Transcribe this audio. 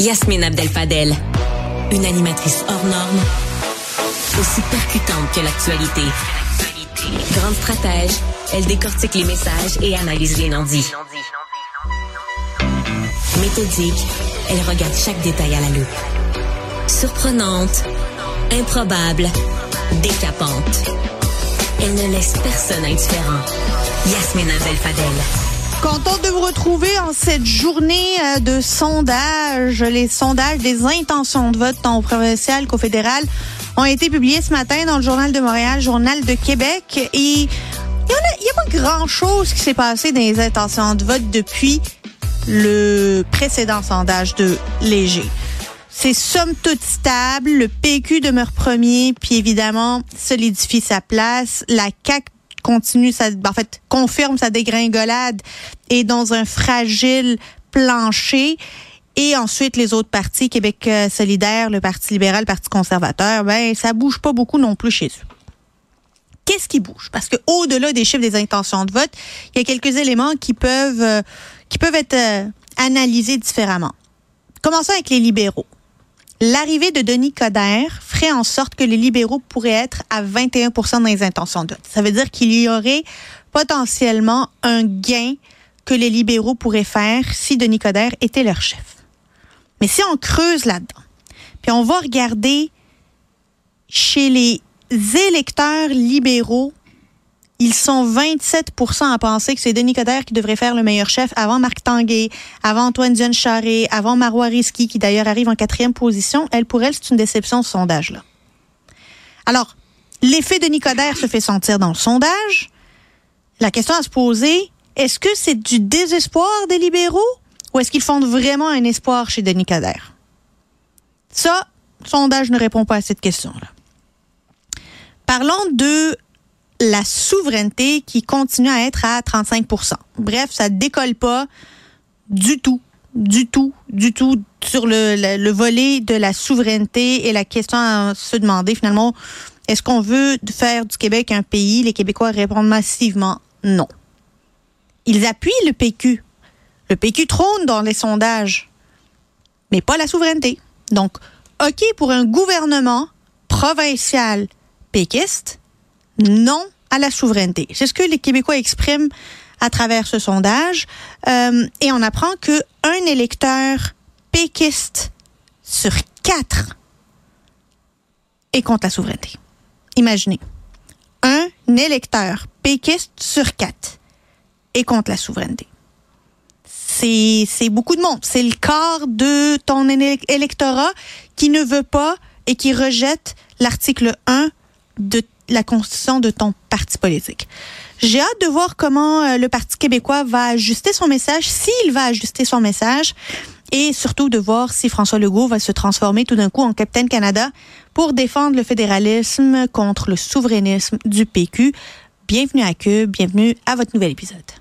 Yasmine Abdel-Fadel, une animatrice hors norme, aussi percutante que l'actualité. Grande stratège, elle décortique les messages et analyse les non-dits. Méthodique, elle regarde chaque détail à la loupe. Surprenante, improbable, décapante. Elle ne laisse personne indifférent. Yasmine Abdel-Fadel. Contente de vous retrouver en cette journée euh, de sondage. Les sondages des intentions de vote tant au provincial qu'au fédéral ont été publiés ce matin dans le Journal de Montréal, Journal de Québec. Et il n'y a, a, pas grand-chose qui s'est passé dans les intentions de vote depuis le précédent sondage de Léger. C'est somme toute stable. Le PQ demeure premier, puis évidemment solidifie sa place. La CAQ continue sa, en confirme sa dégringolade et dans un fragile plancher. Et ensuite, les autres partis, Québec solidaire, le Parti libéral, le Parti conservateur, ben, ça bouge pas beaucoup non plus chez eux. Qu'est-ce qui bouge? Parce que au-delà des chiffres des intentions de vote, il y a quelques éléments qui peuvent, euh, être euh, analysés différemment. Commençons avec les libéraux. L'arrivée de Denis Coderre ferait en sorte que les libéraux pourraient être à 21% dans les intentions de vote. Ça veut dire qu'il y aurait potentiellement un gain que les libéraux pourraient faire si Denis Coderre était leur chef. Mais si on creuse là-dedans, puis on va regarder chez les électeurs libéraux, ils sont 27% à penser que c'est Denis Coderre qui devrait faire le meilleur chef avant Marc Tanguay, avant Antoine Dion Charret, avant Marois Risky, qui d'ailleurs arrive en quatrième position. Elle, pour elle, c'est une déception, ce sondage-là. Alors, l'effet Denis Coderre se fait sentir dans le sondage. La question à se poser, est-ce que c'est du désespoir des libéraux ou est-ce qu'ils fondent vraiment un espoir chez Denis Coderre? Ça, le sondage ne répond pas à cette question-là. Parlons de la souveraineté qui continue à être à 35% Bref, ça décolle pas du tout, du tout, du tout sur le, le, le, volet de la souveraineté et la question à se demander finalement, est-ce qu'on veut faire du Québec un pays? Les Québécois répondent massivement non. Ils appuient le PQ. Le PQ trône dans les sondages, mais pas la souveraineté. Donc, OK pour un gouvernement provincial péquiste, non à la souveraineté. C'est ce que les Québécois expriment à travers ce sondage. Euh, et on apprend que un électeur péquiste sur quatre est contre la souveraineté. Imaginez. Un électeur péquiste sur quatre est contre la souveraineté. C'est, beaucoup de monde. C'est le quart de ton électorat qui ne veut pas et qui rejette l'article 1 de la constitution de ton parti politique. J'ai hâte de voir comment euh, le Parti québécois va ajuster son message, s'il va ajuster son message, et surtout de voir si François Legault va se transformer tout d'un coup en Capitaine Canada pour défendre le fédéralisme contre le souverainisme du PQ. Bienvenue à Cube, bienvenue à votre nouvel épisode.